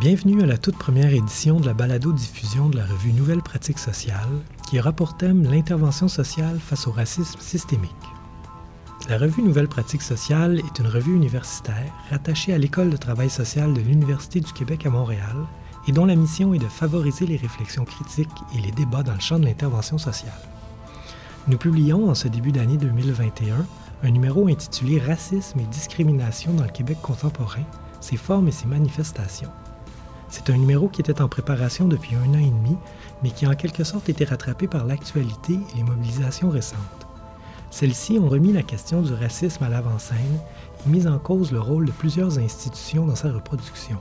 Bienvenue à la toute première édition de la balado-diffusion de la revue Nouvelles pratiques sociales, qui aura pour thème l'intervention sociale face au racisme systémique. La revue Nouvelles pratiques sociales est une revue universitaire rattachée à l'École de travail social de l'Université du Québec à Montréal et dont la mission est de favoriser les réflexions critiques et les débats dans le champ de l'intervention sociale. Nous publions en ce début d'année 2021 un numéro intitulé Racisme et discrimination dans le Québec contemporain, ses formes et ses manifestations. C'est un numéro qui était en préparation depuis un an et demi, mais qui en quelque sorte été rattrapé par l'actualité et les mobilisations récentes. Celles-ci ont remis la question du racisme à l'avant-scène et mis en cause le rôle de plusieurs institutions dans sa reproduction.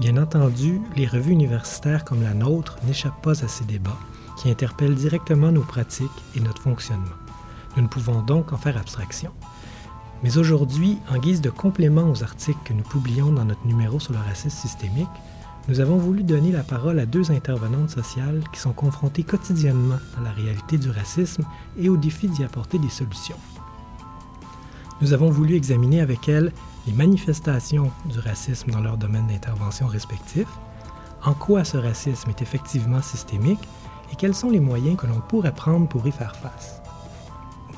Bien entendu, les revues universitaires comme la nôtre n'échappent pas à ces débats, qui interpellent directement nos pratiques et notre fonctionnement. Nous ne pouvons donc en faire abstraction. Mais aujourd'hui, en guise de complément aux articles que nous publions dans notre numéro sur le racisme systémique, nous avons voulu donner la parole à deux intervenantes sociales qui sont confrontées quotidiennement à la réalité du racisme et au défi d'y apporter des solutions. Nous avons voulu examiner avec elles les manifestations du racisme dans leur domaine d'intervention respectif, en quoi ce racisme est effectivement systémique et quels sont les moyens que l'on pourrait prendre pour y faire face.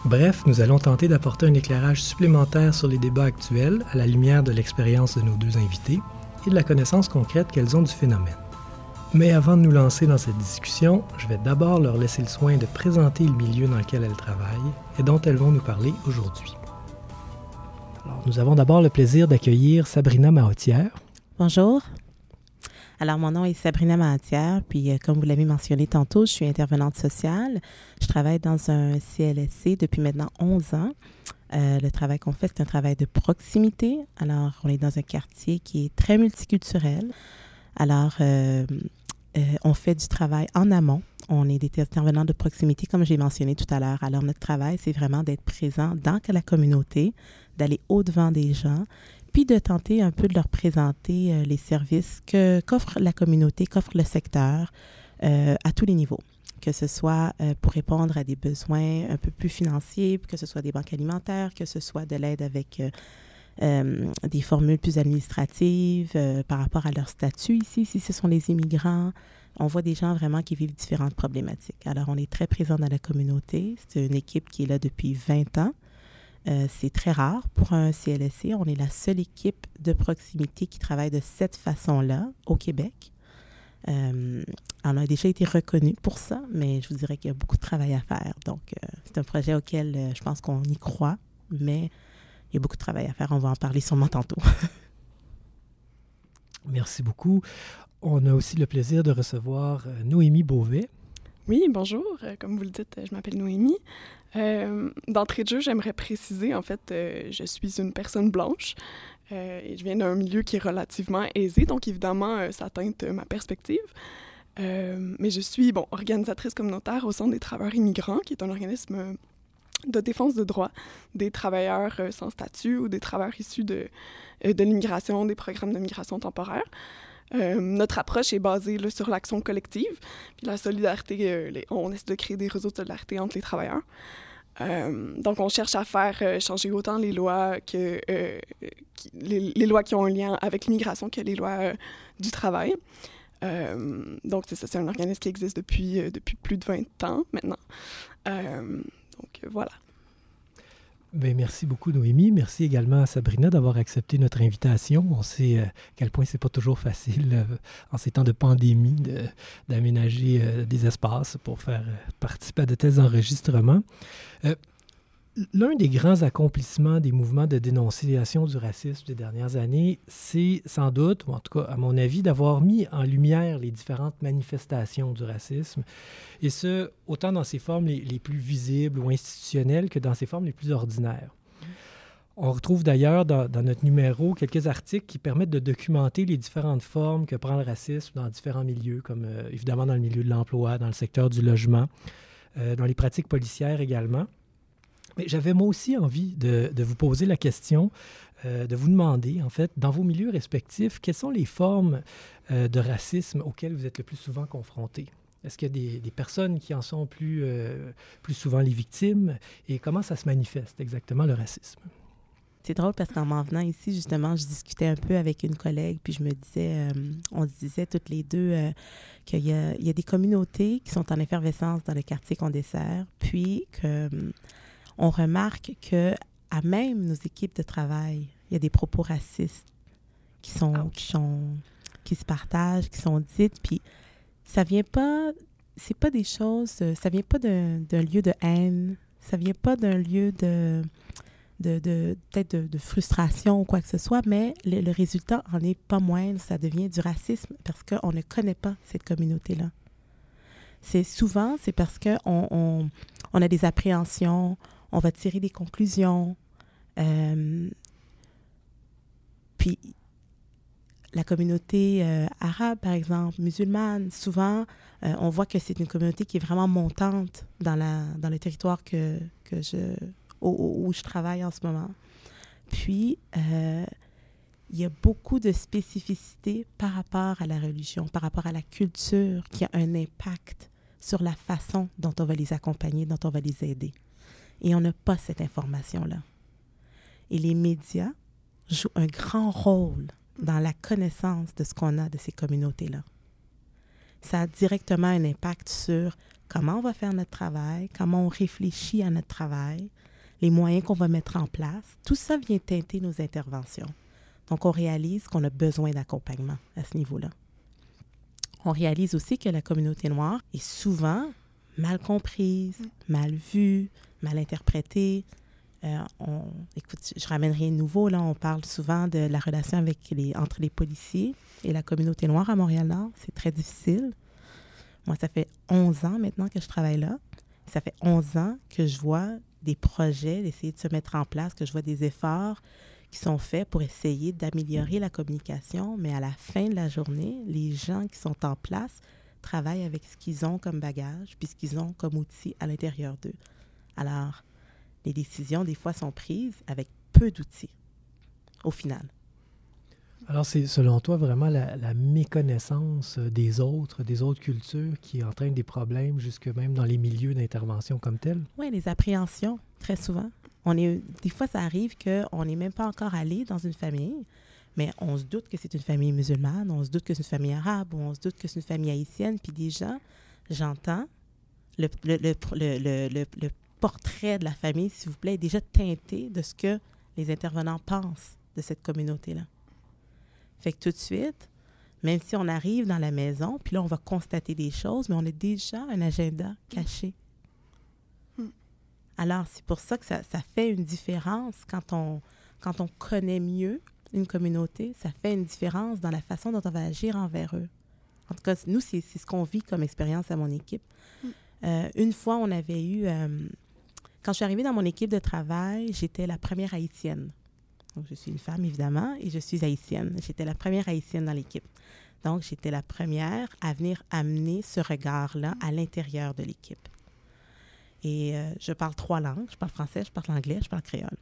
Bref, nous allons tenter d'apporter un éclairage supplémentaire sur les débats actuels à la lumière de l'expérience de nos deux invités et de la connaissance concrète qu'elles ont du phénomène. Mais avant de nous lancer dans cette discussion, je vais d'abord leur laisser le soin de présenter le milieu dans lequel elles travaillent et dont elles vont nous parler aujourd'hui. nous avons d'abord le plaisir d'accueillir Sabrina Mahotière. Bonjour. Alors, mon nom est Sabrina Mahatière, puis euh, comme vous l'avez mentionné tantôt, je suis intervenante sociale. Je travaille dans un CLSC depuis maintenant 11 ans. Euh, le travail qu'on fait, c'est un travail de proximité. Alors, on est dans un quartier qui est très multiculturel. Alors, euh, on fait du travail en amont. On est des intervenants de proximité, comme j'ai mentionné tout à l'heure. Alors, notre travail, c'est vraiment d'être présent dans la communauté, d'aller au-devant des gens, puis de tenter un peu de leur présenter euh, les services qu'offre la communauté, qu'offre le secteur euh, à tous les niveaux, que ce soit euh, pour répondre à des besoins un peu plus financiers, que ce soit des banques alimentaires, que ce soit de l'aide avec des formules plus administratives par rapport à leur statut ici, si ce sont les immigrants. On voit des gens vraiment qui vivent différentes problématiques. Alors, on est très présent dans la communauté. C'est une équipe qui est là depuis 20 ans. Euh, c'est très rare pour un CLSC. On est la seule équipe de proximité qui travaille de cette façon-là au Québec. Euh, on a déjà été reconnu pour ça, mais je vous dirais qu'il y a beaucoup de travail à faire. Donc, euh, c'est un projet auquel je pense qu'on y croit, mais il y a beaucoup de travail à faire. On va en parler sûrement tantôt. Merci beaucoup. On a aussi le plaisir de recevoir Noémie Beauvais. Oui, bonjour. Comme vous le dites, je m'appelle Noémie. Euh, d'entrée de jeu, j'aimerais préciser, en fait, euh, je suis une personne blanche euh, et je viens d'un milieu qui est relativement aisé, donc évidemment, ça teinte ma perspective. mais je suis, bon, organisatrice communautaire au Centre des travailleurs immigrants, qui est un organisme de défense de droits des travailleurs sans statut ou des travailleurs issus de, de l'immigration, des programmes de migration temporaire. notre approche est basée sur l'action collective, puis la solidarité. on essaie de créer des réseaux de solidarité entre les travailleurs. Euh, donc, on cherche à faire euh, changer autant les lois que euh, les, lois qui ont un lien avec l'immigration que les lois du travail. donc, c'est un organisme qui existe depuis plus de 20 ans maintenant. donc, voilà. Bien, merci beaucoup, Noémie. Merci également à Sabrina d'avoir accepté notre invitation. On sait à quel point c'est pas toujours facile en ces temps de pandémie d'aménager des espaces pour faire participer à de tels enregistrements. L'un des grands accomplissements des mouvements de dénonciation du racisme des dernières années, c'est sans doute, ou en tout cas à mon avis, d'avoir mis en lumière les différentes manifestations du racisme, et ce, autant dans ses formes les, plus visibles ou institutionnelles que dans ses formes les plus ordinaires. On retrouve d'ailleurs dans, notre numéro quelques articles qui permettent de documenter les différentes formes que prend le racisme dans différents milieux, comme euh, évidemment dans le milieu de l'emploi, dans le secteur du logement, euh, dans les pratiques policières également. Mais j'avais moi aussi envie de, vous poser la question, euh, de vous demander, en fait, dans vos milieux respectifs, quelles sont les formes euh, de racisme auxquelles vous êtes le plus souvent confrontés? Est-ce qu'il y a des, personnes qui en sont plus, plus souvent les victimes? Et comment ça se manifeste exactement, le racisme? C'est drôle parce qu'en m'en venant ici, justement, je discutais un peu avec une collègue, puis je me disais, euh, on se disait toutes les deux euh, qu'il y, y a, des communautés qui sont en effervescence dans le quartier qu'on dessert, puis que on remarque que à même nos équipes de travail, il y a des propos racistes qui sont, qui sont qui se partagent, qui sont dites, puis ça vient pas, c'est pas des choses, ça vient pas d'un lieu de haine, ça vient pas d'un lieu de, de, de peut-être de, frustration ou quoi que ce soit, mais le, résultat en est pas moindre, ça devient du racisme parce qu'on ne connaît pas cette communauté-là. C'est souvent, c'est parce qu'on on, on, a des appréhensions, on va tirer des conclusions. Euh, puis la communauté euh, arabe, par exemple, musulmane, souvent, euh, on voit que c'est une communauté qui est vraiment montante dans, la, dans le territoire que, que je, où, je travaille en ce moment. Puis, il y a beaucoup de spécificités par rapport à la religion, par rapport à la culture, qui a un impact sur la façon dont on va les accompagner, dont on va les aider. Et on n'a pas cette information-là. Et les médias jouent un grand rôle dans la connaissance de ce qu'on a de ces communautés-là. Ça a directement un impact sur comment on va faire notre travail, comment on réfléchit à notre travail, les moyens qu'on va mettre en place. Tout ça vient teinter nos interventions. Donc, on réalise qu'on a besoin d'accompagnement à ce niveau-là. On réalise aussi que la communauté noire est souvent mal comprise, mal vue, mal interprétée, euh, on, écoute, je ramène rien de nouveau. Là, on parle souvent de la relation avec les, entre les policiers et la communauté noire à Montréal-Nord. C'est très difficile. Moi, ça fait 11 ans maintenant que je travaille là. Ça fait 11 ans que je vois des projets d'essayer de se mettre en place, que je vois des efforts qui sont faits pour essayer d'améliorer la communication. Mais à la fin de la journée, les gens qui sont en place travaillent avec ce qu'ils ont comme bagage, puis ce qu'ils ont comme outil à l'intérieur d'eux. Alors, les décisions, des fois, sont prises avec peu d'outils, au final. Alors, c'est selon toi vraiment la, méconnaissance des autres, des autres cultures qui entraîne des problèmes jusque même dans les milieux d'intervention comme tels? Oui, les appréhensions, très souvent. On est, des fois, ça arrive qu'on n'est même pas encore allé dans une famille, mais on se doute que c'est une famille musulmane, on se doute que c'est une famille arabe, on se doute que c'est une famille haïtienne, puis déjà, j'entends le, le, le, le, portrait de la famille, s'il vous plaît, est déjà teinté de ce que les intervenants pensent de cette communauté-là. Fait que tout de suite, même si on arrive dans la maison, puis là, on va constater des choses, mais on a déjà un agenda caché. Alors, c'est pour ça que ça, ça, fait une différence quand on, quand on connaît mieux une communauté, ça fait une différence dans la façon dont on va agir envers eux. En tout cas, nous, c'est ce qu'on vit comme expérience à mon équipe. Hmm. Euh, une fois, on avait eu euh, quand je suis arrivée dans mon équipe de travail, j'étais la première haïtienne. Donc, je suis une femme, évidemment, et je suis haïtienne. J'étais la première haïtienne dans l'équipe. Donc, j'étais la première à venir amener ce regard-là à l'intérieur de l'équipe. Et euh, je parle trois langues. Je parle français, je parle anglais, je parle créole.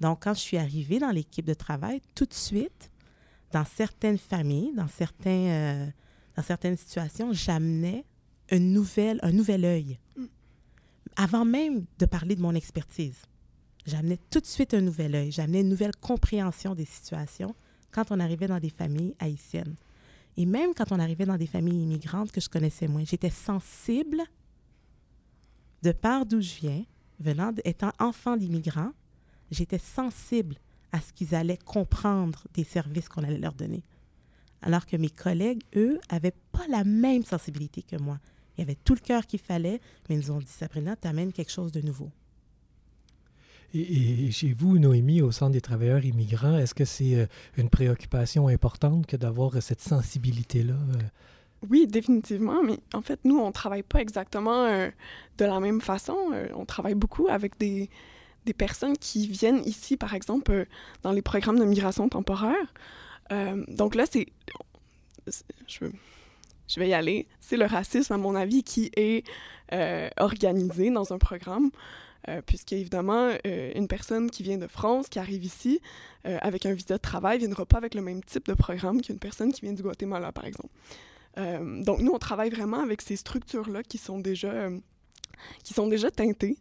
Donc, quand je suis arrivée dans l'équipe de travail, tout de suite, dans certaines familles, dans, euh, certaines situations, j'amenais un nouvel, œil. Avant même de parler de mon expertise. J'amenais tout de suite un nouvel œil, j'amenais une nouvelle compréhension des situations quand on arrivait dans des familles haïtiennes. Et même quand on arrivait dans des familles immigrantes que je connaissais moins, j'étais sensible, de part d'où je viens, venant étant enfant d'immigrants, j'étais sensible à ce qu'ils allaient comprendre des services qu'on allait leur donner. Alors que mes collègues, eux, n'avaient pas la même sensibilité que moi. Il y avait tout le cœur qu'il fallait, mais ils nous ont dit Sabrina, tu amènes quelque chose de nouveau. Et, chez vous, Noémie, au Centre des travailleurs immigrants, est-ce que c'est euh, une préoccupation importante que d'avoir cette sensibilité-là? Euh? Oui, définitivement, mais en fait, nous, on ne travaille pas exactement euh, de la même façon. on travaille beaucoup avec des, des, personnes qui viennent ici, par exemple, dans les programmes de migration temporaire. donc là, c'est... Je vais y aller. C'est le racisme, à mon avis, qui est euh, organisé dans un programme. Euh, puisqu'évidemment, euh, une personne qui vient de France, qui arrive ici avec un visa de travail, ne viendra pas avec le même type de programme qu'une personne qui vient du Guatemala, par exemple. donc, nous, on travaille vraiment avec ces structures-là qui sont qui sont déjà teintées.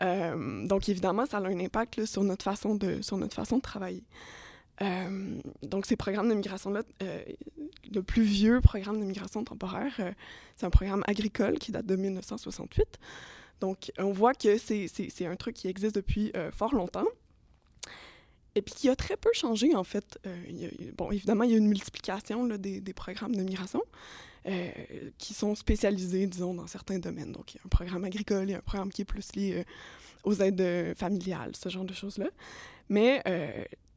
Donc, évidemment, ça a un impact sur, notre façon de, sur notre façon de travailler. donc, ces programmes de migration-là, le plus vieux programme de migration temporaire, c'est un programme agricole qui date de 1968. Donc, on voit que c'est un truc qui existe depuis fort longtemps et puis qui a très peu changé, en fait. Euh, bon, évidemment, il y a une multiplication des, des, programmes de migration euh, qui sont spécialisés, disons, dans certains domaines. Donc, il y a un programme agricole, il y a un programme qui est plus lié euh, aux aides familiales, ce genre de choses-là. Mais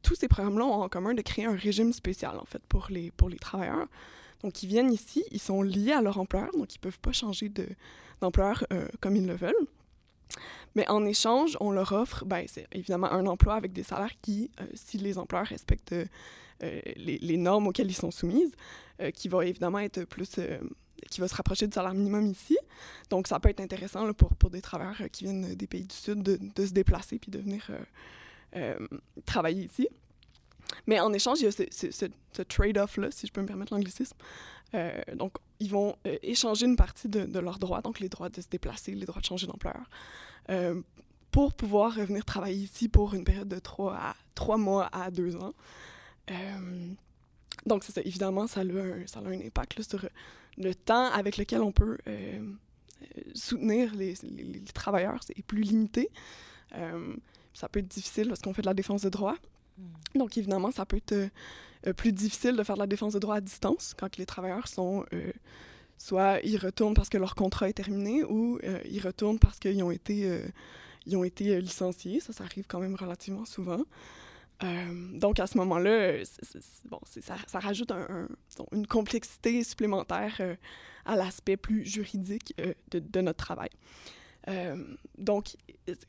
tous ces programmes-là ont en commun de créer un régime spécial, en fait, pour les, pour les travailleurs. Donc, ils viennent ici, ils sont liés à leur employeur, donc ils ne peuvent pas changer d'employeur comme ils le veulent. Mais en échange, on leur offre, ben, c'est évidemment un emploi avec des salaires qui, euh, si les employeurs respectent euh, les, les, normes auxquelles ils sont soumises, euh, qui va évidemment être plus, qui va se rapprocher du salaire minimum ici. Donc, ça peut être intéressant pour, pour des travailleurs qui viennent des pays du Sud de, se déplacer puis de venir travailler ici. Mais en échange, il y a ce, trade-off-là, si je peux me permettre l'anglicisme. donc, ils vont échanger une partie de, leurs droits, donc les droits de se déplacer, les droits de changer d'employeur, euh, pour pouvoir revenir travailler ici pour une période de trois, à, trois mois à deux ans. Euh, donc, c'est ça. Évidemment, ça a un, ça a un impact sur le temps avec lequel on peut euh, soutenir les, les, travailleurs. C'est plus limité. ça peut être difficile parce qu'on fait de la défense de droit. Hmm. Donc, évidemment, ça peut être plus difficile de faire de la défense de droit à distance quand les travailleurs sont soit ils retournent parce que leur contrat est terminé ou euh, ils retournent parce qu'ils ont été, euh, ils ont été euh, licenciés. Ça, ça arrive quand même relativement souvent. Donc, à ce moment-là, bon, ça, ça, rajoute un, une complexité supplémentaire à l'aspect plus juridique de, de, notre travail. donc,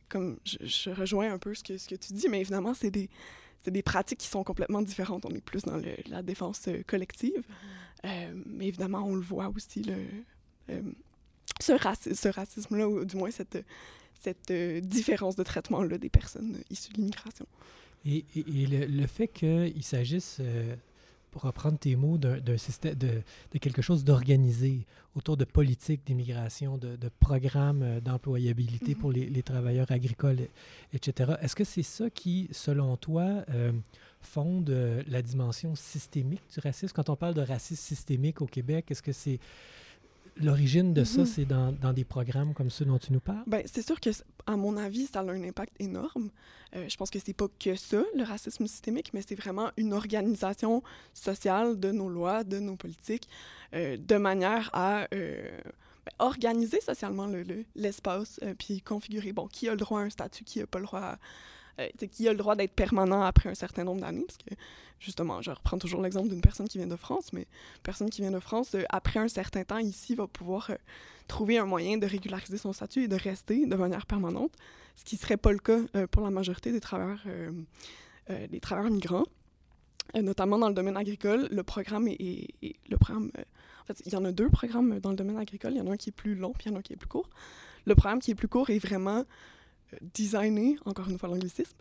comme je, rejoins un peu ce que, ce que tu dis, mais évidemment, c'est des, des pratiques qui sont complètement différentes. On est plus dans la défense collective. Mm-hmm. Euh, mais évidemment, on le voit aussi, le, euh, ce, ce racisme-là, ou du moins cette, cette euh, différence de traitement-là des personnes issues de l'immigration. Et, et, le, fait qu'il s'agisse, pour reprendre tes mots, d'un système, de, de, quelque chose d'organisé autour de politiques d'immigration, de, de, programmes d'employabilité pour les, les, travailleurs agricoles, etc., est-ce que c'est ça qui, selon toi, fonde la dimension systémique du racisme? Quand on parle de racisme systémique au Québec, est-ce que c'est l'origine de ça, mhm. c'est dans, dans, des programmes comme ceux dont tu nous parles? Bien, c'est sûr que, à mon avis, ça a un impact énorme. Euh, je pense que c'est pas que ça, le racisme systémique, mais c'est vraiment une organisation sociale de nos lois, de nos politiques, euh, de manière à euh, ben, organiser socialement l'espace, le, puis configurer, bon, qui a le droit à un statut, qui n'a pas le droit à euh, qui a le droit d'être permanent après un certain nombre d'années, parce que justement, je reprends toujours l'exemple d'une personne qui vient de France, mais une personne qui vient de France, euh, après un certain temps ici, va pouvoir euh, trouver un moyen de régulariser son statut et de rester de manière permanente, ce qui ne serait pas le cas pour la majorité des travailleurs, des travailleurs migrants. notamment dans le domaine agricole, le programme est, le programme, en fait, il y en a deux programmes dans le domaine agricole. Il y en a un qui est plus long, puis il y en a un qui est plus court. Le programme qui est plus court est vraiment designé, encore une fois l'anglicisme,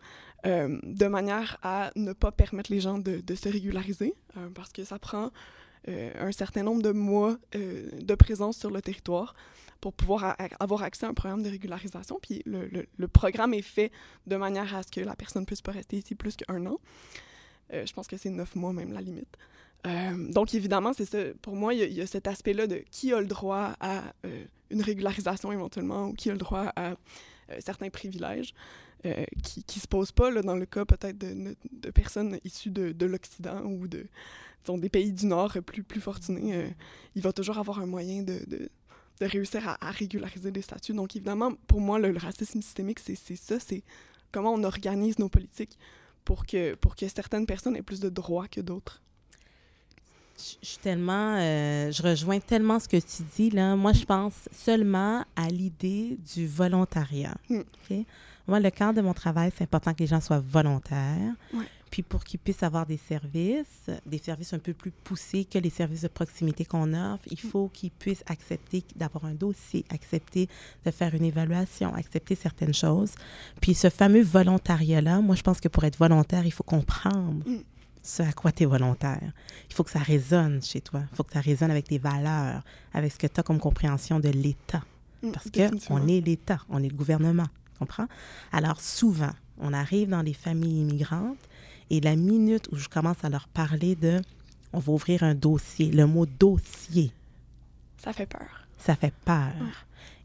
euh, de manière à ne pas permettre les gens de, se régulariser, euh, parce que ça prend euh, un certain nombre de mois de présence sur le territoire pour pouvoir avoir accès à un programme de régularisation. Puis le, programme est fait de manière à ce que la personne ne puisse pas rester ici plus qu'un an. je pense que c'est neuf mois même la limite. donc évidemment, c'est ça. Pour moi, il y, a cet aspect-là de qui a le droit à une régularisation éventuellement ou qui a le droit à certains privilèges euh, qui ne se posent pas là, dans le cas peut-être de, de, personnes issues de, de l'Occident ou de, des pays du Nord plus, plus fortunés. Euh, il va toujours avoir un moyen de, de réussir à, régulariser des statuts. Donc, évidemment, pour moi, le, racisme systémique, c'est ça, c'est comment on organise nos politiques pour que, pour que certaines personnes aient plus de droits que d'autres. Je suis tellement, je rejoins tellement ce que tu dis là. Moi, je pense seulement à l'idée du volontariat. Hmm. Moi, le cadre de mon travail, c'est important que les gens soient volontaires. Puis pour qu'ils puissent avoir des services, des services un peu plus poussés que les services de proximité qu'on offre, il faut qu'ils puissent accepter d'avoir un dossier, accepter de faire une évaluation, accepter certaines choses. Puis ce fameux volontariat-là, moi, je pense que pour être volontaire, il faut comprendre. Ce à quoi tu es volontaire. Il faut que ça résonne chez toi. Il faut que ça résonne avec tes valeurs, avec ce que tu as comme compréhension de l'État. Mm, Parce qu'on est l'État, on est le gouvernement. comprends? Alors, souvent, on arrive dans des familles immigrantes et la minute où je commence à leur parler de on va ouvrir un dossier, le mot dossier. Ça fait peur. Ça fait peur.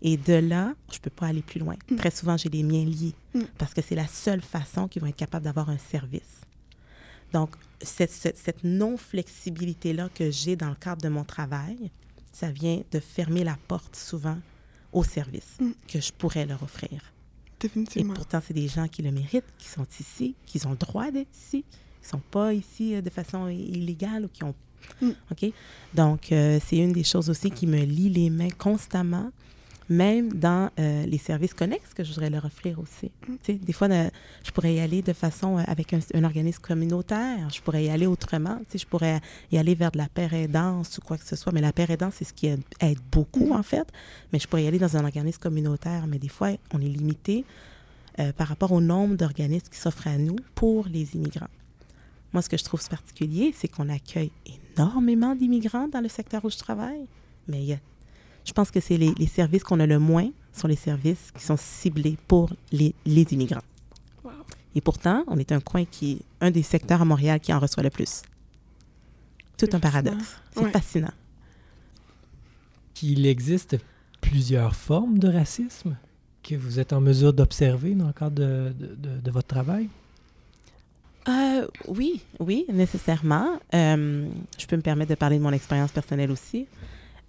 Et de là, je ne peux pas aller plus loin. Mm. Très souvent, j'ai les miens liés Mm. parce que c'est la seule façon qu'ils vont être capables d'avoir un service. Donc, cette, cette- cette non-flexibilité-là que j'ai dans le cadre de mon travail, ça vient de fermer la porte souvent au service Mm. que je pourrais leur offrir. Et Définitivement. pourtant, c'est des gens qui le méritent, qui sont ici, qui ont le droit d'être ici, qui ne sont pas ici euh, de façon illégale ou qui ont. Mm. OK? Donc, euh, c'est une des choses aussi qui me lie les mains constamment, même dans euh, les services connexes que je voudrais leur offrir aussi. Mm. Des fois, je pourrais y aller de façon euh, avec un, un organisme communautaire, je pourrais y aller autrement. Je pourrais y aller vers de la paire aidance ou quoi que ce soit, mais la paire aidance, c'est ce qui aide, aide beaucoup, Mhm. en fait. Mais je pourrais y aller dans un organisme communautaire, mais des fois, on est limité euh, par rapport au nombre d'organismes qui s'offrent à nous pour les immigrants. Moi, ce que je trouve particulier, c'est qu'on accueille énormément d'immigrants dans le secteur où je travaille, mais il y a- je pense que c'est les, les services qu'on a le moins sont les services qui sont ciblés pour les, les immigrants. Wow. Et pourtant, on est un coin qui est un des secteurs à Montréal qui en reçoit le plus. Tout un paradoxe. C'est Ouais. fascinant. Qu'il existe plusieurs formes de racisme que vous êtes en mesure d'observer dans le cadre de, de- de- de votre travail? Euh, oui, oui, nécessairement. Euh, je peux me permettre de parler de mon expérience personnelle aussi.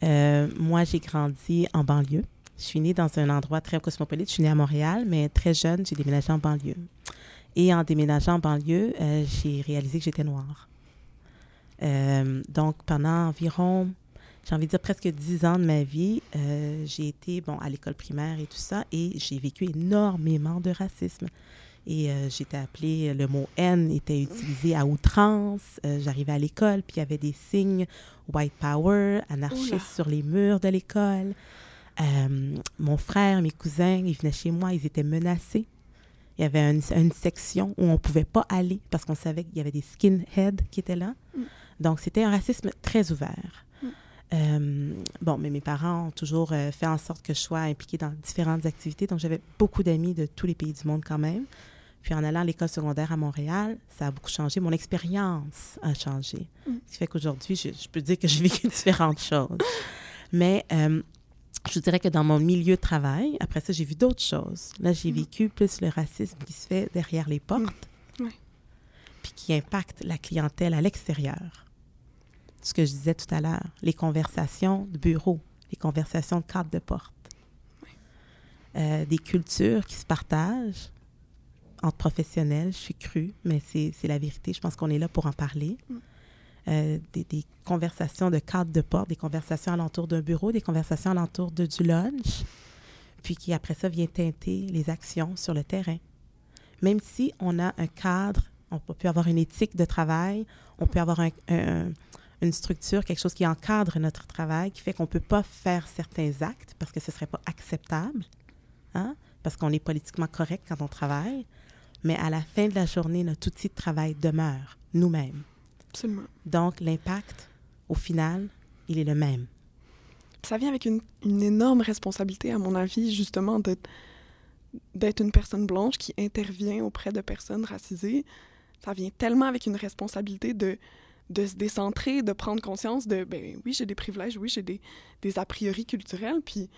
Euh, moi, j'ai grandi en banlieue. Je suis née dans un endroit très cosmopolite. Je suis née à Montréal, mais très jeune, j'ai déménagé en banlieue. Et en déménageant en banlieue, euh, j'ai réalisé que j'étais noire. Euh, donc, pendant environ, j'ai envie de dire presque dix ans de ma vie, j'ai été bon, à l'école primaire et tout ça, et j'ai vécu énormément de racisme. Et euh, j'étais appelée, le mot N était utilisé à outrance. Euh, J'arrivais à l'école, puis il y avait des signes white power, anarchistes Oula. sur les murs de l'école. Euh, mon frère, mes cousins, ils venaient chez moi, ils étaient menacés. Il y avait une, une section où on ne pouvait pas aller parce qu'on savait qu'il y avait des skinheads qui étaient là. Mm. Donc, c'était un racisme très ouvert. Mm. Euh, bon, mais mes parents ont toujours euh, fait en sorte que je sois impliquée dans différentes activités. Donc, j'avais beaucoup d'amis de tous les pays du monde quand même. Puis en allant à l'école secondaire à Montréal, ça a beaucoup changé. Mon expérience a changé. Mm. Ce qui fait qu'aujourd'hui, je, je peux dire que j'ai vécu différentes choses. Mais euh, je dirais que dans mon milieu de travail, après ça, j'ai vu d'autres choses. Là, j'ai Mm. vécu plus le racisme qui se fait derrière les portes, Ouais. puis qui impacte la clientèle à l'extérieur. Ce que je disais tout à l'heure, les conversations de bureau, les conversations de cadre de porte, Euh, des cultures qui se partagent entre professionnels, je suis crue, mais c'est la vérité. Je pense qu'on est là pour en parler. Mm. Euh, des, des conversations de cadre de porte, des conversations alentour d'un bureau, des conversations alentour de du lunch, puis qui après ça vient teinter les actions sur le terrain. Même si on a un cadre, on peut avoir une éthique de travail, on peut avoir un- un- une structure, quelque chose qui encadre notre travail, qui fait qu'on ne peut pas faire certains actes parce que ce ne serait pas acceptable, hein? parce qu'on est politiquement correct quand on travaille. Mais à la fin de la journée, notre outil de travail demeure nous-mêmes. Absolument. Donc, l'impact, au final, il est le même. Ça vient avec une, une énorme responsabilité, à mon avis, justement, d'être une personne blanche qui intervient auprès de personnes racisées. Ça vient tellement avec une responsabilité de, de se décentrer, de prendre conscience de, ben oui, j'ai des privilèges, oui, j'ai des, des a priori culturels, puis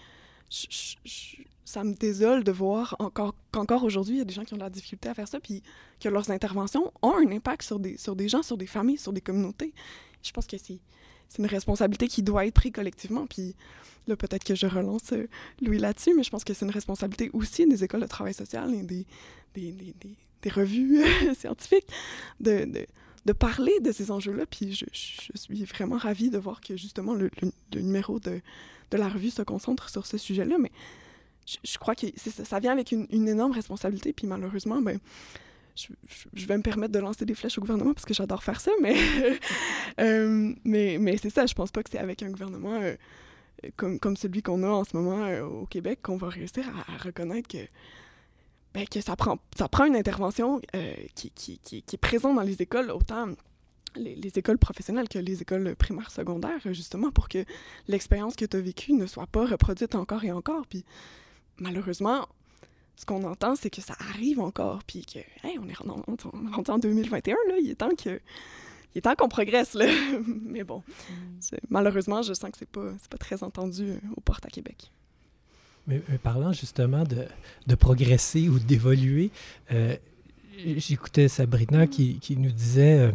ça me désole de voir encore qu'encore aujourd'hui, il y a des gens qui ont de la difficulté à faire ça, puis que leurs interventions ont un impact sur des, sur des gens, sur des familles, sur des communautés. Je pense que c'est une responsabilité qui doit être prise collectivement. Puis là, peut-être que je relance euh, Louis là-dessus, mais je pense que c'est une responsabilité aussi des écoles de travail social et des, des, des, des- revues scientifiques de, de parler de ces enjeux-là. Puis je, suis vraiment ravie de voir que justement le, numéro de, la revue se concentre sur ce sujet-là. Mais je, crois que ça, vient avec une, énorme responsabilité. Puis malheureusement, ben, je, vais me permettre de lancer des flèches au gouvernement parce que j'adore faire ça, mais, euh, c'est ça, je pense pas que c'est avec un gouvernement euh, comme, celui qu'on a en ce moment euh, au Québec qu'on va réussir à reconnaître que, ben, que ça, prend, ça prend une intervention euh, qui, qui, qui, qui est présente dans les écoles, autant les, les écoles professionnelles que les écoles primaires, secondaires, justement pour que l'expérience que tu as vécue ne soit pas reproduite encore et encore. Puis malheureusement, ce qu'on entend, c'est que ça arrive encore, puis que, on est rendu en 2021, là, il est temps que il est temps qu'on progresse, là. Mais bon, mm. malheureusement, je sens que c'est pas, pas très entendu euh, aux portes à Québec. Mais, parlant justement de, de, progresser ou d'évoluer, euh, j'écoutais Sabrina qui, qui, nous disait, euh,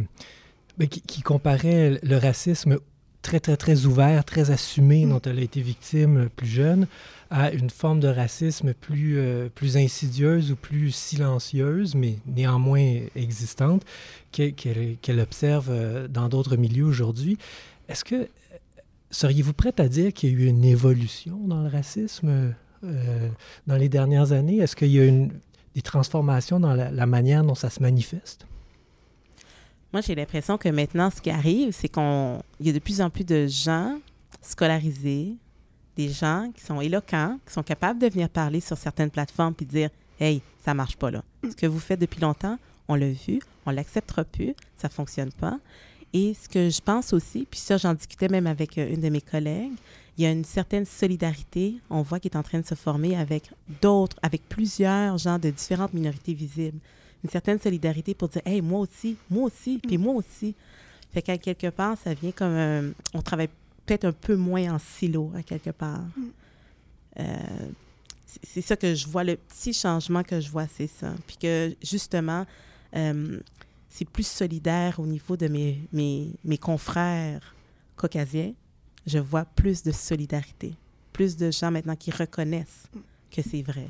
ben, qui, qui, comparait le racisme très, très, très ouvert, très assumé, mm. dont elle a été victime plus jeune, à une forme de racisme plus, euh, plus insidieuse ou plus silencieuse, mais néanmoins existante, qu'elle observe euh, dans d'autres milieux aujourd'hui. Est-ce que seriez-vous prête à dire qu'il y a eu une évolution dans le racisme euh, dans les dernières années? Est-ce qu'il y a une, des transformations dans la, manière dont ça se manifeste? Moi, j'ai l'impression que maintenant, ce qui arrive, c'est qu'il y a de plus en plus de gens scolarisés, des gens qui sont éloquents, qui sont capables de venir parler sur certaines plateformes puis dire Hey, ça marche pas là. Ce que vous faites depuis longtemps, on l'a vu, on l'acceptera plus, ça fonctionne pas. Et ce que je pense aussi, puis ça, j'en discutais même avec euh, une de mes collègues, il y a une certaine solidarité, on voit, qui est en train de se former avec d'autres, avec plusieurs gens de différentes minorités visibles. Une certaine solidarité pour dire, hey, moi aussi, moi aussi, puis moi aussi. Fait qu'à quelque part, ça vient comme. Euh, on travaille peut-être un peu moins en silo, à quelque part. Mm. Euh, c'est ça que je vois, le petit changement que je vois, c'est ça. Puis que justement, euh, c'est plus solidaire au niveau de mes, mes, mes, confrères caucasiens. Je vois plus de solidarité, plus de gens maintenant qui reconnaissent que c'est vrai.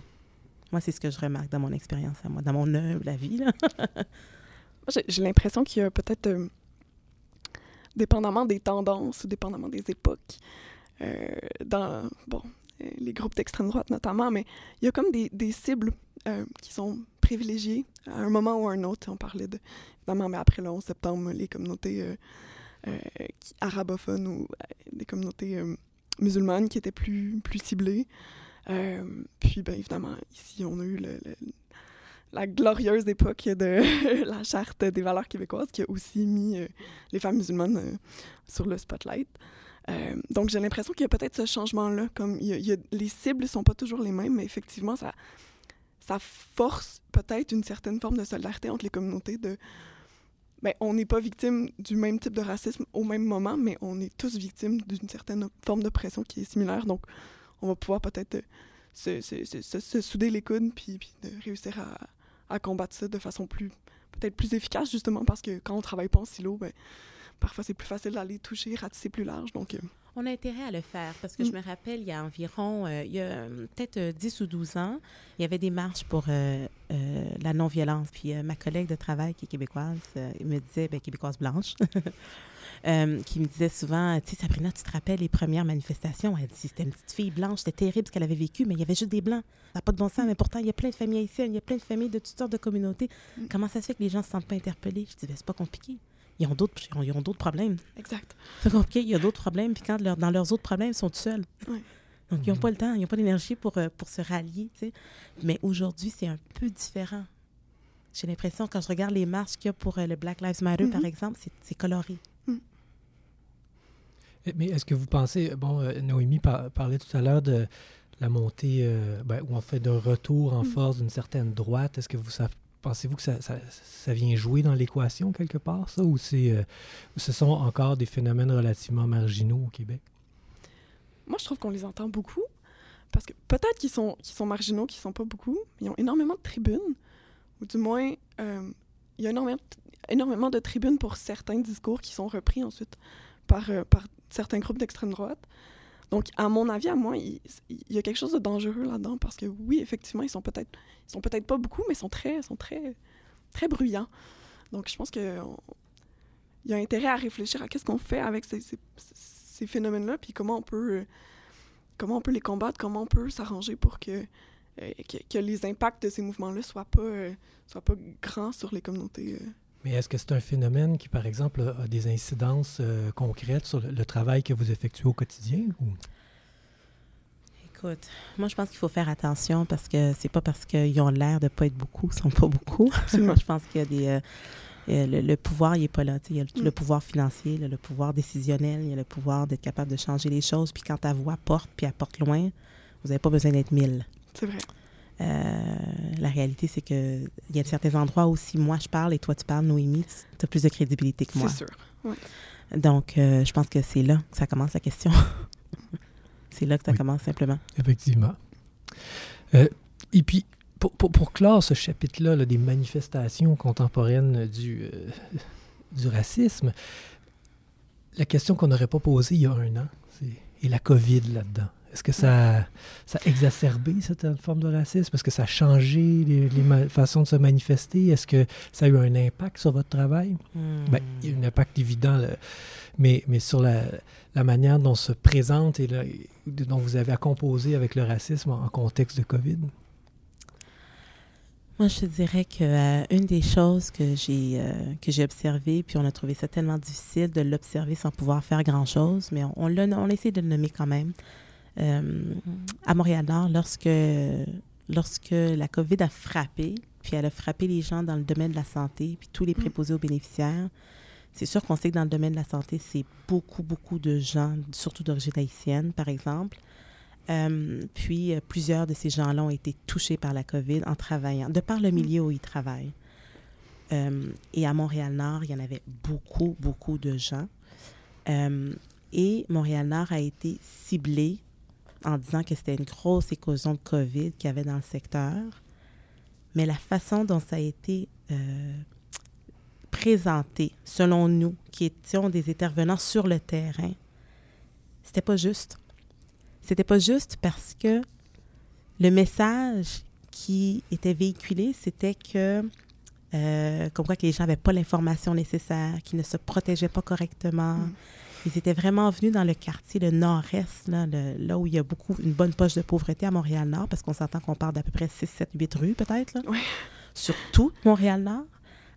Moi, c'est ce que je remarque dans mon expérience à moi, dans mon œuvre, la vie. J'ai l'impression qu'il y a peut-être euh, dépendamment des tendances ou dépendamment des époques, euh, dans bon, euh, les groupes d'extrême droite notamment, mais il y a comme des, des cibles qui sont privilégiées à un moment ou à un autre. On parlait de, évidemment, mais après le 11 septembre, les communautés arabophones ou des communautés musulmanes qui étaient plus, plus ciblées. puis, bien évidemment, ici, on a eu la glorieuse époque de la charte des valeurs québécoises qui a aussi mis euh, les femmes musulmanes euh, sur le spotlight. Euh, donc j'ai l'impression qu'il y a peut-être ce changement-là, comme les cibles sont pas toujours les mêmes, mais effectivement ça ça force peut-être une certaine forme de solidarité entre les communautés de ben, on n'est pas victime du même type de racisme au même moment, mais on est tous victimes d'une certaine forme de pression qui est similaire. Donc, on va pouvoir peut-être se, se, souder les coudes puis, de réussir à, à combattre ça de façon plus peut-être plus efficace justement parce que quand on travaille pas en silo, ben, parfois c'est plus facile d'aller toucher, ratisser plus large. Donc, euh, on a intérêt à le faire parce que je mm. me rappelle, il y a environ, euh, il y a euh, peut-être 10 ou 12 ans, il y avait des marches pour la non-violence. Puis ma collègue de travail qui est québécoise me disait, ben, québécoise blanche, Euh, qui me disait souvent, tu sais, Sabrina, tu te rappelles les premières manifestations? Elle dit, c'était une petite fille blanche, c'était terrible ce qu'elle avait vécu, mais il y avait juste des blancs. Ça n'a pas de bon sens, mais pourtant, il y a plein de familles haïtiennes, il y a plein de familles de toutes sortes de communautés. Mm. Comment ça se fait que les gens ne se sentent pas interpellés? Je dis, ben, c'est pas compliqué. Ils ont d'autres, ils ont, d'autres problèmes. Exact. C'est compliqué, il y a d'autres problèmes, puis quand dans leurs autres problèmes, ils sont tout seuls. Donc, ils n'ont pas le temps, ils n'ont pas l'énergie pour, euh, pour se rallier, tu sais. Mais aujourd'hui, c'est un peu différent. J'ai l'impression, quand je regarde les marches qu'il y a pour euh, le Black Lives Matter, par mm-hmm. exemple, c'est coloré. Mais est-ce que vous pensez, bon, euh, Noémie parlait tout à l'heure de la montée, euh, ben, ou en fait d'un retour en mm. force d'une certaine droite. Est-ce que vous pensez-vous que ça, vient jouer dans l'équation quelque part, ça, ou euh, ce sont encore des phénomènes relativement marginaux au Québec? Moi, je trouve qu'on les entend beaucoup, parce que peut-être qu'ils sont, marginaux, qu'ils sont pas beaucoup, mais ils ont énormément de tribunes, ou du moins, il y a énormément, de tribunes pour certains discours qui sont repris ensuite par, par certains groupes d'extrême droite. Donc, à mon avis, à moi, il, y a quelque chose de dangereux là-dedans parce que oui, effectivement, ils sont peut-être, ils sont peut-être pas beaucoup, mais ils sont très, sont très, très bruyants. Donc, je pense que il y a intérêt à réfléchir à qu'est-ce qu'on fait avec ces, phénomènes-là, puis comment on peut, comment on peut les combattre, comment on peut s'arranger pour que, euh, les impacts de ces mouvements-là soient pas, euh, soient pas grands sur les communautés. Euh, mais est-ce que c'est un phénomène qui, par exemple, a des incidences euh, concrètes sur le, travail que vous effectuez au quotidien? Écoute, moi, je pense qu'il faut faire attention parce que c'est pas parce qu'ils ont l'air de pas être beaucoup, ils sont pas beaucoup. je pense qu'il y a des... Euh, euh, le, pouvoir, il n'est pas là. Il y a le, mm. pouvoir financier, le, pouvoir décisionnel, il y a le pouvoir d'être capable de changer les choses. Puis quand ta voix porte, puis elle porte loin, vous n'avez pas besoin d'être mille. C'est vrai. Euh, la réalité, c'est qu'il y a certains endroits où si moi je parle et toi tu parles, Noémie, tu as plus de crédibilité que moi. C'est sûr. Ouais. Donc, euh, je pense que c'est là que ça commence la question. c'est là que ça Oui. commence simplement. Effectivement. Euh, et puis, pour, pour, pour clore ce chapitre-là là, des manifestations contemporaines du, euh, du racisme, la question qu'on n'aurait pas posée il y a un an, c'est et la COVID là-dedans? Est-ce que ça, ça a exacerbé cette forme de racisme? Est-ce que ça a changé les, les façons de se manifester? Est-ce que ça a eu un impact sur votre travail? Ben, il y a un impact évident, là, mais, mais sur la, la manière dont se présente et dont vous avez à composer avec le racisme en, en contexte de COVID? Moi, je te dirais que euh, une des choses que j'ai euh, que j'ai observé, puis on a trouvé ça tellement difficile de l'observer sans pouvoir faire grand chose, mais on, on l'a on a essayé de le nommer quand même. Euh, à Montréal-Nord, lorsque lorsque la COVID a frappé, puis elle a frappé les gens dans le domaine de la santé, puis tous les préposés aux bénéficiaires, c'est sûr qu'on sait que dans le domaine de la santé, c'est beaucoup, beaucoup de gens, surtout d'origine haïtienne, par exemple. Euh, puis, euh, plusieurs de ces gens-là ont été touchés par la COVID en travaillant, de par le milieu où ils travaillent. Euh, et à Montréal-Nord, il y en avait beaucoup, beaucoup de gens. Et Montréal-Nord a été ciblé en disant que c'était une grosse éclosion de COVID qu'il y avait dans le secteur. Mais la façon dont ça a été euh, présenté, selon nous, qui étions des intervenants sur le terrain, c'était pas juste. C'était pas juste parce que le message qui était véhiculé, c'était que, euh, que les gens n'avaient pas l'information nécessaire, qu'ils ne se protégeaient pas correctement. Mm. Ils étaient vraiment venus dans le quartier, le nord-est, là, le- là où il y a beaucoup, une bonne poche de pauvreté à Montréal-Nord, parce qu'on s'entend qu'on parle d'à peu près 6, 7, 8 rues, peut-être, là, Ouais. sur tout Montréal-Nord.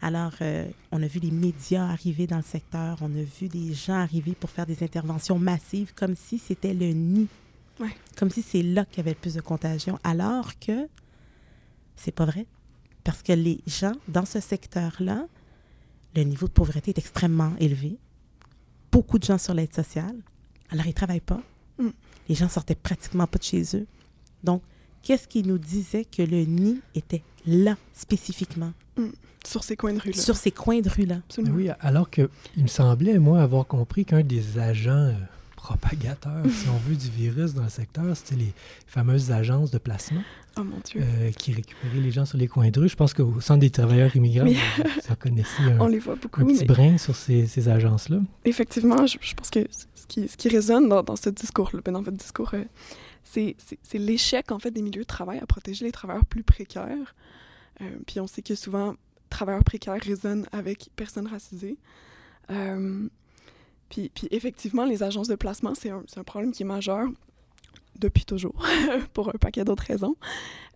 Alors, euh, on a vu les médias arriver dans le secteur, on a vu des gens arriver pour faire des interventions massives, comme si c'était le nid, Ouais. comme si c'est là qu'il y avait le plus de contagion, alors que c'est pas vrai. Parce que les gens dans ce secteur-là, le niveau de pauvreté est extrêmement élevé. Beaucoup de gens sur l'aide sociale. Alors, ils ne travaillent pas. Mm. Les gens sortaient pratiquement pas de chez eux. Donc, qu'est-ce qui nous disait que le nid était là, spécifiquement, Sur ces coins de rue-là. sur ces coins de rue-là? Oui, alors que il me semblait, moi, avoir compris qu'un des agents euh, propagateurs, si on veut, du virus dans le secteur, c'était les fameuses agences de placement Oh mon Dieu. euh, qui récupéraient les gens sur les coins de rue. Je pense qu'au Centre des travailleurs immigrants, Mais- vous, en connaissez un, On les voit beaucoup. un petit mais brin sur ces, ces agences-là. effectivement, je, je pense que ce qui, ce qui résonne dans, dans ce discours-là, ben, dans votre discours, euh, c'est l'échec, en fait, des milieux de travail à protéger les travailleurs plus précaires. Euh, puis on sait que souvent, travailleurs précaires résonnent avec personnes racisées. Euh, puis, puis effectivement, les agences de placement, c'est un, problème qui est majeur depuis toujours, pour un paquet d'autres raisons.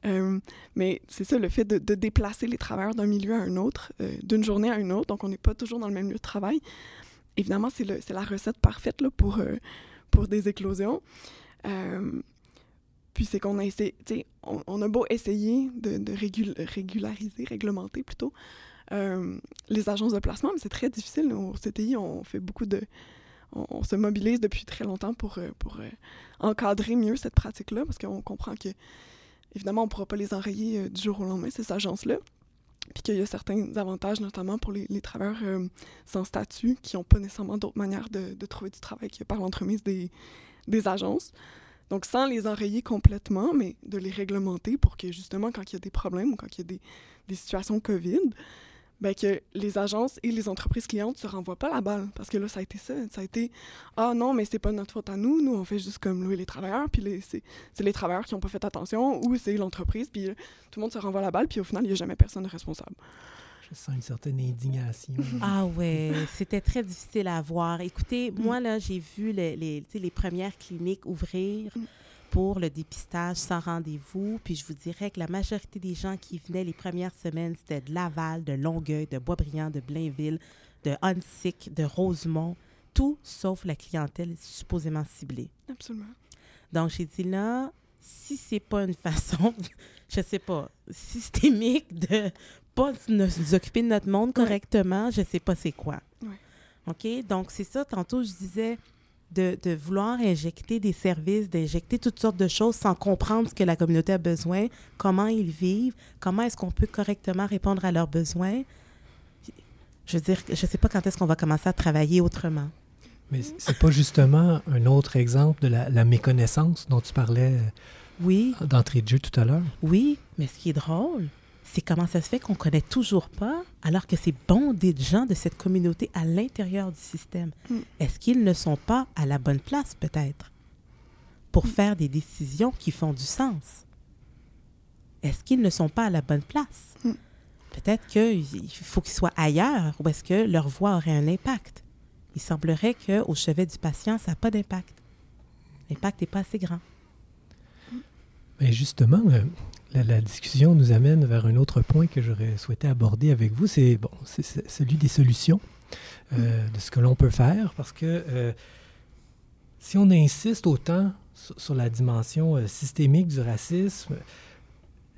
Euh, mais c'est ça, le fait de, déplacer les travailleurs d'un milieu à un autre, euh, d'une journée à une autre, donc on n'est pas toujours dans le même lieu de travail. Évidemment, c'est la recette parfaite là, pour, euh, pour des éclosions. Puis c'est qu'on a essayé, on, a beau essayer de, de régul- régulariser, réglementer plutôt, euh, les agences de placement, mais c'est très difficile. Au CTI, on fait beaucoup de... On, se mobilise depuis très longtemps pour, euh, pour euh, encadrer mieux cette pratique-là, parce qu'on comprend que, évidemment, on ne pourra pas les enrayer du jour au lendemain, ces agences-là. Puis qu'il y a certains avantages, notamment pour les, travailleurs sans statut, qui n'ont pas nécessairement d'autres manières de, trouver du travail que par l'entremise des, agences. Donc, sans les enrayer complètement, mais de les réglementer pour que, justement, quand il y a des problèmes ou quand il y a des situations COVID, ben que les agences et les entreprises clientes se renvoient pas la balle. Parce que là, ça a été ça. Ça a été Ah non, mais c'est pas notre faute à nous. Nous, on fait juste comme louer les travailleurs. Puis les- c'est c'est les travailleurs qui ont pas fait attention ou c'est l'entreprise. Puis euh, tout le monde se renvoie la balle. Puis au final, il n'y a jamais personne de responsable. Je sens une certaine indignation. Ah ouais, c'était très difficile à voir. Écoutez, moi, là, j'ai vu le- les, tu sais, les premières cliniques ouvrir Mm. Pour le dépistage sans rendez-vous. Puis je vous dirais que la majorité des gens qui venaient les premières semaines, c'était de Laval, de Longueuil, de Boisbriand, de Blainville, de Huntsic, de Rosemont, tout sauf la clientèle supposément ciblée. Absolument. Donc, j'ai dit là, si c'est pas une façon, je sais pas, systémique de pas nous occuper de notre monde correctement, je sais pas c'est quoi. Ouais. OK? Donc, c'est ça. Tantôt, je disais, de, de, vouloir injecter des services, d'injecter toutes sortes de choses sans comprendre ce que la communauté a besoin, comment ils vivent, comment est-ce qu'on peut correctement répondre à leurs besoins. Je veux dire, je ne sais pas quand est-ce qu'on va commencer à travailler autrement. Mais c'est pas justement un autre exemple de la, la méconnaissance dont tu parlais oui. d'entrée de jeu tout à l'heure? Oui, mais ce qui est drôle, c'est comment ça se fait qu'on ne connaît toujours pas, alors que c'est bondé de gens de cette communauté à l'intérieur du système. Mm. Est-ce qu'ils ne sont pas à la bonne place, peut-être, pour Mm. faire des décisions qui font du sens? Est-ce qu'ils ne sont pas à la bonne place? Mm. Peut-être qu'il faut qu'ils soient ailleurs, ou est-ce que leur voix aurait un impact? Il semblerait qu'au chevet du patient, ça n'a pas d'impact. L'impact n'est pas assez grand. Mais justement, euh, la, discussion nous amène vers un autre point que j'aurais souhaité aborder avec vous, c'est bon, celui des solutions, euh, de ce que l'on peut faire, parce que euh, si on insiste autant sur, sur la dimension euh, systémique du racisme,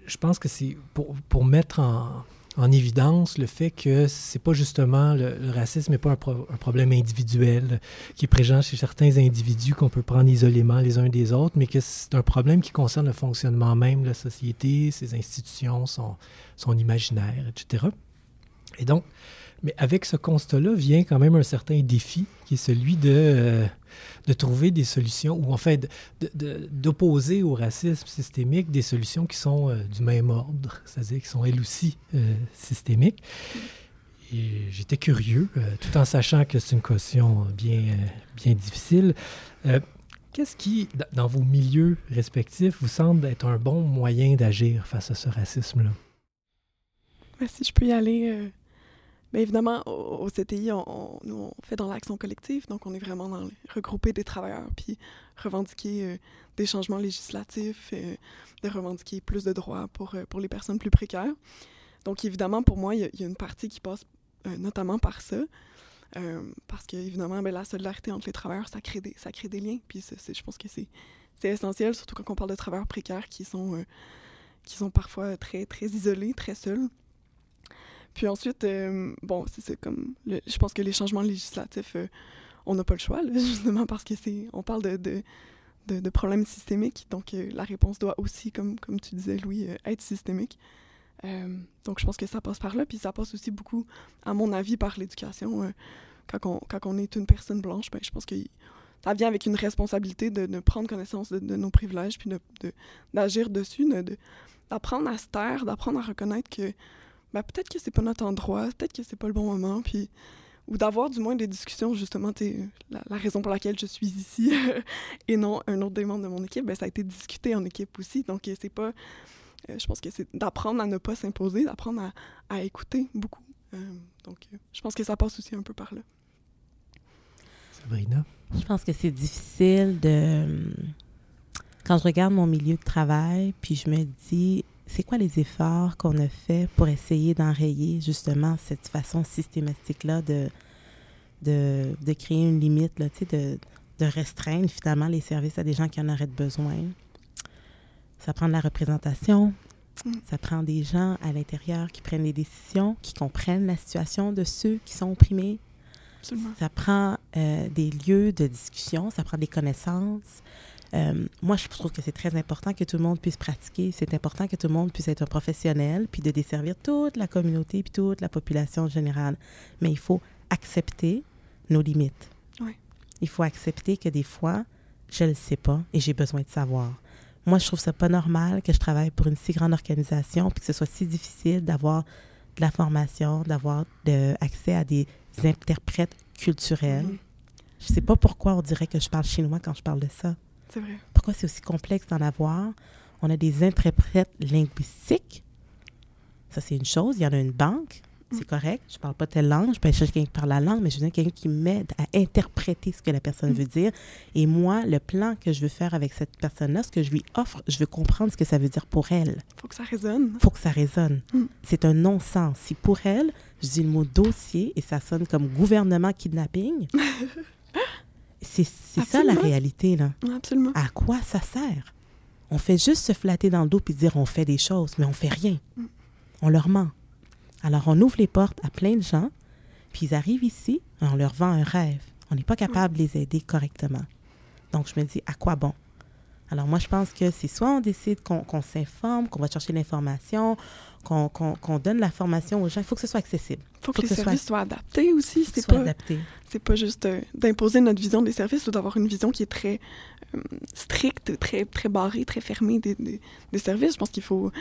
je pense que c'est pour, pour, mettre en, en, évidence le fait que c'est pas justement le, racisme n'est pas un, pro, un, problème individuel qui est présent chez certains individus qu'on peut prendre isolément les uns des autres, mais que c'est un problème qui concerne le fonctionnement même de la société, ses institutions, son, son imaginaire, etc. Et donc, mais avec ce constat-là vient quand même un certain défi qui est celui de, euh, de trouver des solutions, ou en fait d'opposer au racisme systémique des solutions qui sont euh, du même ordre, c'est-à-dire qui sont elles aussi euh, systémiques. J'étais curieux, euh, tout en sachant que c'est une question bien, bien difficile. Qu'est-ce qui, dans vos milieux respectifs, vous semble être un bon moyen d'agir face à ce racisme-là? Ben, si je peux y aller, bien évidemment, au, CTI, on, nous, on fait dans l'action collective, donc on est vraiment dans le, regrouper des travailleurs, puis revendiquer euh, des changements législatifs, euh, de revendiquer plus de droits pour, euh, pour les personnes plus précaires. Donc évidemment, pour moi, il y, a une partie qui passe notamment par ça. Parce que évidemment, ben, la solidarité entre les travailleurs, ça crée des, ça crée des liens. Puis je pense que c'est essentiel, surtout quand on parle de travailleurs précaires qui sont, qui sont parfois très, très isolés, très seuls. Puis ensuite, euh, bon, c'est comme, le, je pense que les changements législatifs, euh, on n'a pas le choix, justement parce que c'est, on parle de, de, problèmes systémiques, donc euh, la réponse doit aussi, comme, comme tu disais, Louis, être systémique. Donc je pense que ça passe par là, puis ça passe aussi beaucoup, à mon avis, par l'éducation. Quand, on, quand on est une personne blanche, ben, je pense que ça vient avec une responsabilité de, prendre connaissance de, nos privilèges, puis d'agir de, dessus, d'apprendre à se taire, d'apprendre à reconnaître que ben, peut-être que c'est pas notre endroit, peut-être que c'est pas le bon moment, puis ou d'avoir du moins des discussions, justement, la, la, raison pour laquelle je suis ici et non un autre des membres de mon équipe, ben, ça a été discuté en équipe aussi. Donc, c'est pas. Euh, je pense que c'est d'apprendre à ne pas s'imposer, d'apprendre à, à, écouter beaucoup. Euh, donc, euh, je pense que ça passe aussi un peu par là. Sabrina? Je pense que c'est difficile de. Quand je regarde mon milieu de travail, puis je me dis, c'est quoi les efforts qu'on a fait pour essayer d'enrayer justement cette façon systématique-là de, de, de, créer une limite, là, de, de restreindre finalement les services à des gens qui en auraient besoin? Ça prend de la représentation, mm. ça prend des gens à l'intérieur qui prennent les décisions, qui comprennent la situation de ceux qui sont opprimés. Absolument. Ça prend euh, des lieux de discussion, ça prend des connaissances. Euh, moi, je trouve que c'est très important que tout le monde puisse pratiquer. C'est important que tout le monde puisse être un professionnel, puis de desservir toute la communauté, puis toute la population générale. Mais il faut accepter nos limites. Il faut accepter que des fois, je ne le sais pas et j'ai besoin de savoir. Moi, je trouve ça pas normal que je travaille pour une si grande organisation, puis que ce soit si difficile d'avoir de la formation, d'avoir accès à des interprètes culturels. -hmm. Je sais pas pourquoi on dirait que je parle chinois quand je parle de ça. C'est vrai. Pourquoi c'est aussi complexe d'en avoir? On a des interprètes linguistiques. Ça, c'est une chose. Il y en a une banque. C'est mm. correct. Je parle pas telle langue. Je peux chercher quelqu'un qui parle la langue, mais je veux quelqu'un qui m'aide à interpréter ce que la personne mm. veut dire. Et moi, le plan que je veux faire avec cette personne-là, ce que je lui offre, je veux comprendre ce que ça veut dire pour elle. Faut que ça résonne. Faut que ça résonne. Mm. C'est un non-sens. Si pour elle, je dis le mot dossier et ça sonne comme gouvernement kidnapping, c'est ça la réalité, là. Absolument. À quoi ça sert? On fait juste se flatter dans le dos puis dire on fait des choses, mais on fait rien. Mm. On leur ment. Alors, on ouvre les portes à plein de gens, puis ils arrivent ici, on leur vend un rêve. On n'est pas capable de les aider correctement. Donc, je me dis, à quoi bon? Alors, moi, je pense que c'est soit on décide qu'on s'informe, qu'on va chercher l'information, qu'on donne la formation aux gens. Il faut que ce soit accessible. Il faut, que, les services soient adaptés aussi. C'est pas, adapté. C'est pas juste euh, d'imposer notre vision des services ou d'avoir une vision qui est très euh, stricte, très, très barrée, très fermée des, des, services. Je pense qu'il faut,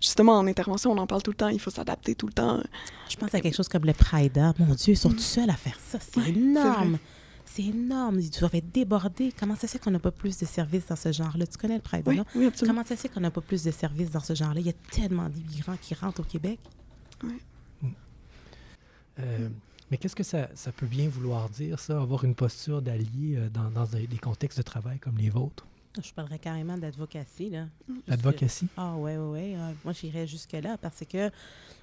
justement, en intervention, on en parle tout le temps, il faut s'adapter tout le temps. Je pense à quelque chose comme le Pride. Mon Dieu, ils sont mm. tout seuls à faire ça. C'est énorme. C'est énorme. Ils doivent être débordés. Comment ça se fait qu'on n'a pas plus de services dans ce genre-là? Tu connais le Pride, oui, non? Oui, absolument. Comment ça se fait qu'on n'a pas plus de services dans ce genre-là? Il y a tellement d'immigrants qui rentrent au Québec. Oui. Euh, mais qu'est-ce que ça, ça, peut bien vouloir dire, ça, avoir une posture d'allié euh, dans, dans, des contextes de travail comme les vôtres? Je parlerais carrément d'advocatie. là. Ah, oui, oui, oui. moi, j'irais jusque-là parce que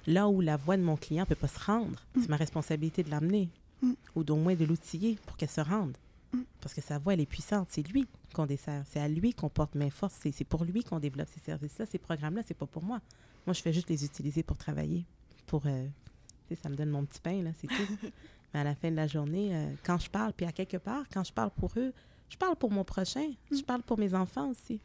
là où la voix de mon client ne peut pas se rendre, c'est mm. ma responsabilité de l'amener. Mm. ou d'au moins de l'outiller pour qu'elle se rende. Mm. Parce que sa voix, elle est puissante. C'est lui qu'on dessert. C'est à lui qu'on porte main force. C'est pour lui qu'on développe ces services-là, ces programmes-là. C'est pas pour moi. Moi, je fais juste les utiliser pour travailler. Pour, euh, ça me donne mon petit pain, là, c'est tout. Mais à la fin de la journée, euh, quand je parle, puis à quelque part, quand je parle pour eux, je parle pour mon prochain. Je mm. parle pour mes enfants aussi.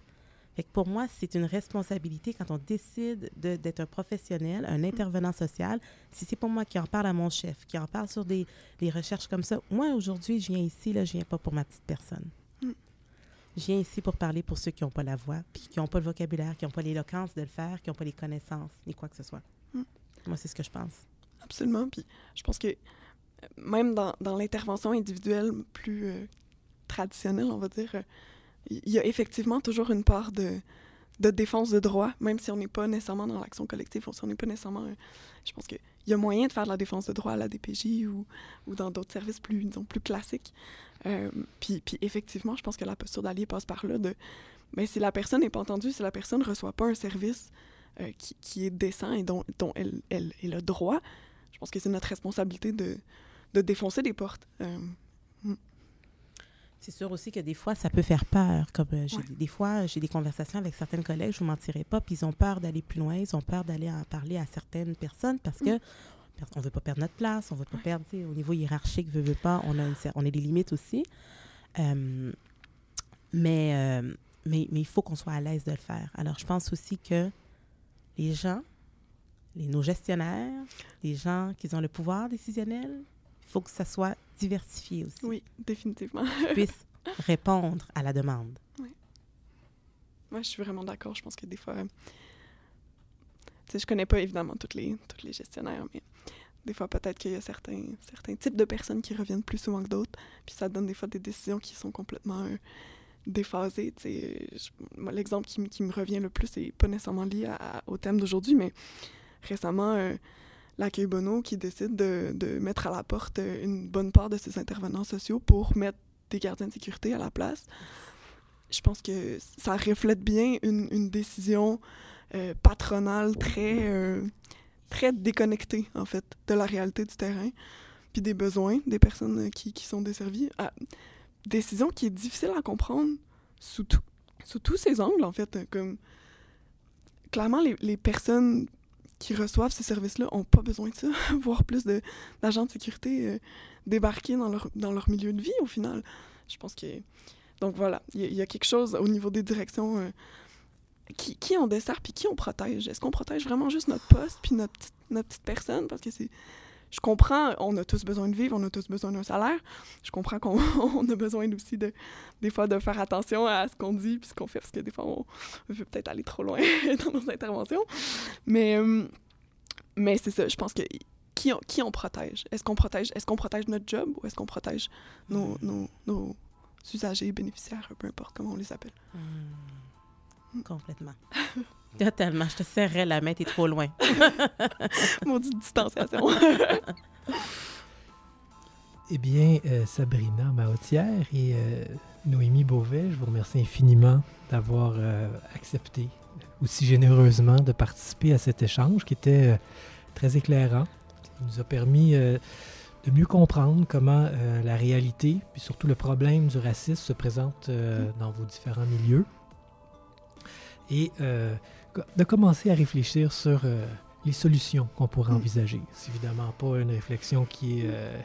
Fait que pour moi, c'est une responsabilité quand on décide d'être un professionnel, un intervenant social. Si c'est pour moi qui en parle à mon chef, qui en parle sur des, des recherches comme ça, moi aujourd'hui, je viens ici, là, je viens pas pour ma petite personne. Mm. Je viens ici pour parler pour ceux qui n'ont pas la voix, puis qui n'ont pas le vocabulaire, qui n'ont pas l'éloquence de le faire, qui n'ont pas les connaissances, ni quoi que ce soit. Mm. Moi, c'est ce que je pense. Absolument. Puis je pense que euh, même dans, dans l'intervention individuelle plus euh, traditionnelle, on va dire, euh, il y a effectivement toujours une part de, défense de droit, même si on n'est pas nécessairement dans l'action collective, si on n'est pas nécessairement... Euh, je pense qu'il y a moyen de faire de la défense de droit à la DPJ ou, dans d'autres services plus, classiques. Euh, puis, effectivement, je pense que la posture d'allié passe par là. Mais si la personne n'est pas entendue, si la personne ne reçoit pas un service euh, qui, est décent et dont, elle, elle, elle, a droit, je pense que c'est notre responsabilité de, défoncer des portes. Hmm. C'est sûr aussi que des fois, ça peut faire peur. Comme euh, des fois, j'ai des conversations avec certaines collègues, je ne vous mentirai pas, puis ils ont peur d'aller plus loin, ils ont peur d'aller en parler à certaines personnes parce que mm. on veut pas perdre notre place, on veut pas perdre, au niveau hiérarchique, veut, veut pas, on a, on a des limites aussi. Euh, mais, euh, mais, mais il faut qu'on soit à l'aise de le faire. Alors, je pense aussi que les gens, les, nos gestionnaires, les gens qui ont le pouvoir décisionnel, faut que ça soit diversifié aussi. Oui, définitivement. puisse répondre à la demande. Oui. Moi, je suis vraiment d'accord. Je pense que des fois, tu sais, je connais pas évidemment toutes les, toutes les gestionnaires, mais des fois, peut-être qu'il y a certains, certains types de personnes qui reviennent plus souvent que d'autres, puis ça donne des fois des décisions qui sont complètement euh, déphasées. L'exemple qui, qui, me revient le plus, c'est pas nécessairement lié au thème d'aujourd'hui, mais récemment, euh, l'accueil Bono qui décide de, de, mettre à la porte une bonne part de ses intervenants sociaux pour mettre des gardiens de sécurité à la place. Je pense que ça reflète bien une, une décision euh, patronale très, euh, très déconnectée, en fait, de la réalité du terrain, puis des besoins des personnes qui, qui sont desservies. Décision qui est difficile à comprendre sous, sous tous ces angles, en fait. Comme, clairement, les, les personnes qui reçoivent ces services-là n'ont pas besoin de ça, voir plus d'agents de, sécurité euh, débarquer dans leur, dans leur milieu de vie au final. Je pense que... Donc voilà, il y, a quelque chose au niveau des directions euh, qui, qui on dessert puis qui on protège. Est-ce qu'on protège vraiment juste notre poste puis notre, notre petite personne? Parce que c'est je comprends, on a tous besoin de vivre, on a tous besoin d'un salaire. Je comprends qu'on a besoin aussi, de, des fois, de faire attention à ce qu'on dit puis ce qu'on fait, parce que des fois, on veut peut-être aller trop loin dans nos interventions. Mais, euh, mais c'est ça, je pense que qui on, qui on protège? Est-ce qu'on protège, est qu'on protège notre job ou est-ce qu'on protège nos, nos, nos, usagers, bénéficiaires, peu importe comment on les appelle? Hmm. Complètement. Totalement. Je te serrais la main, t'es trop loin. Maudite distanciation. eh bien, euh, Sabrina Maotière et euh, Noémie Beauvais, je vous remercie infiniment d'avoir euh, accepté aussi généreusement de participer à cet échange qui était très éclairant. Il nous a permis de mieux comprendre comment la réalité, puis surtout le problème du racisme se présente dans vos différents milieux. Et de commencer à réfléchir sur euh, les solutions qu'on pourrait mm. envisager. C'est évidemment pas une réflexion qui est, euh,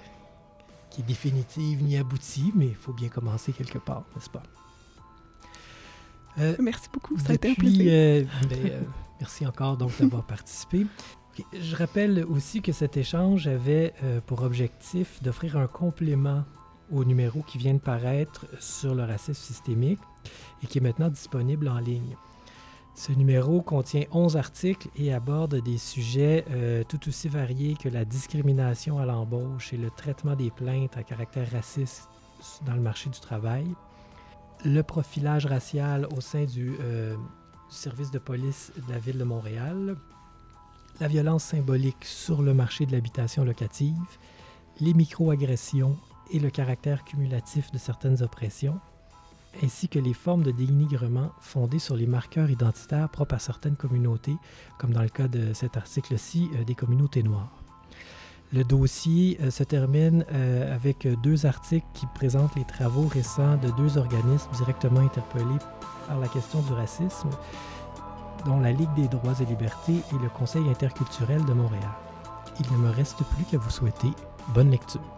qui est définitive ni aboutie, mais il faut bien commencer quelque part, n'est-ce pas? Euh, merci beaucoup, ça a été un plaisir. Ben, merci encore donc d'avoir participé. Je rappelle aussi que cet échange avait pour objectif d'offrir un complément au numéro qui vient de paraître sur le racisme systémique et qui est maintenant disponible en ligne. Ce numéro contient 11 articles et aborde des sujets euh, tout aussi variés que la discrimination à l'embauche et le traitement des plaintes à caractère raciste dans le marché du travail, le profilage racial au sein du, euh, du service de police de la ville de Montréal, la violence symbolique sur le marché de l'habitation locative, les microagressions et le caractère cumulatif de certaines oppressions, ainsi que les formes de dénigrement fondées sur les marqueurs identitaires propres à certaines communautés, comme dans le cas de cet article-ci euh, des communautés noires. Le dossier euh, se termine euh, avec deux articles qui présentent les travaux récents de deux organismes directement interpellés par la question du racisme, dont la Ligue des droits et libertés et le Conseil interculturel de Montréal. Il ne me reste plus qu'à vous souhaiter bonne lecture.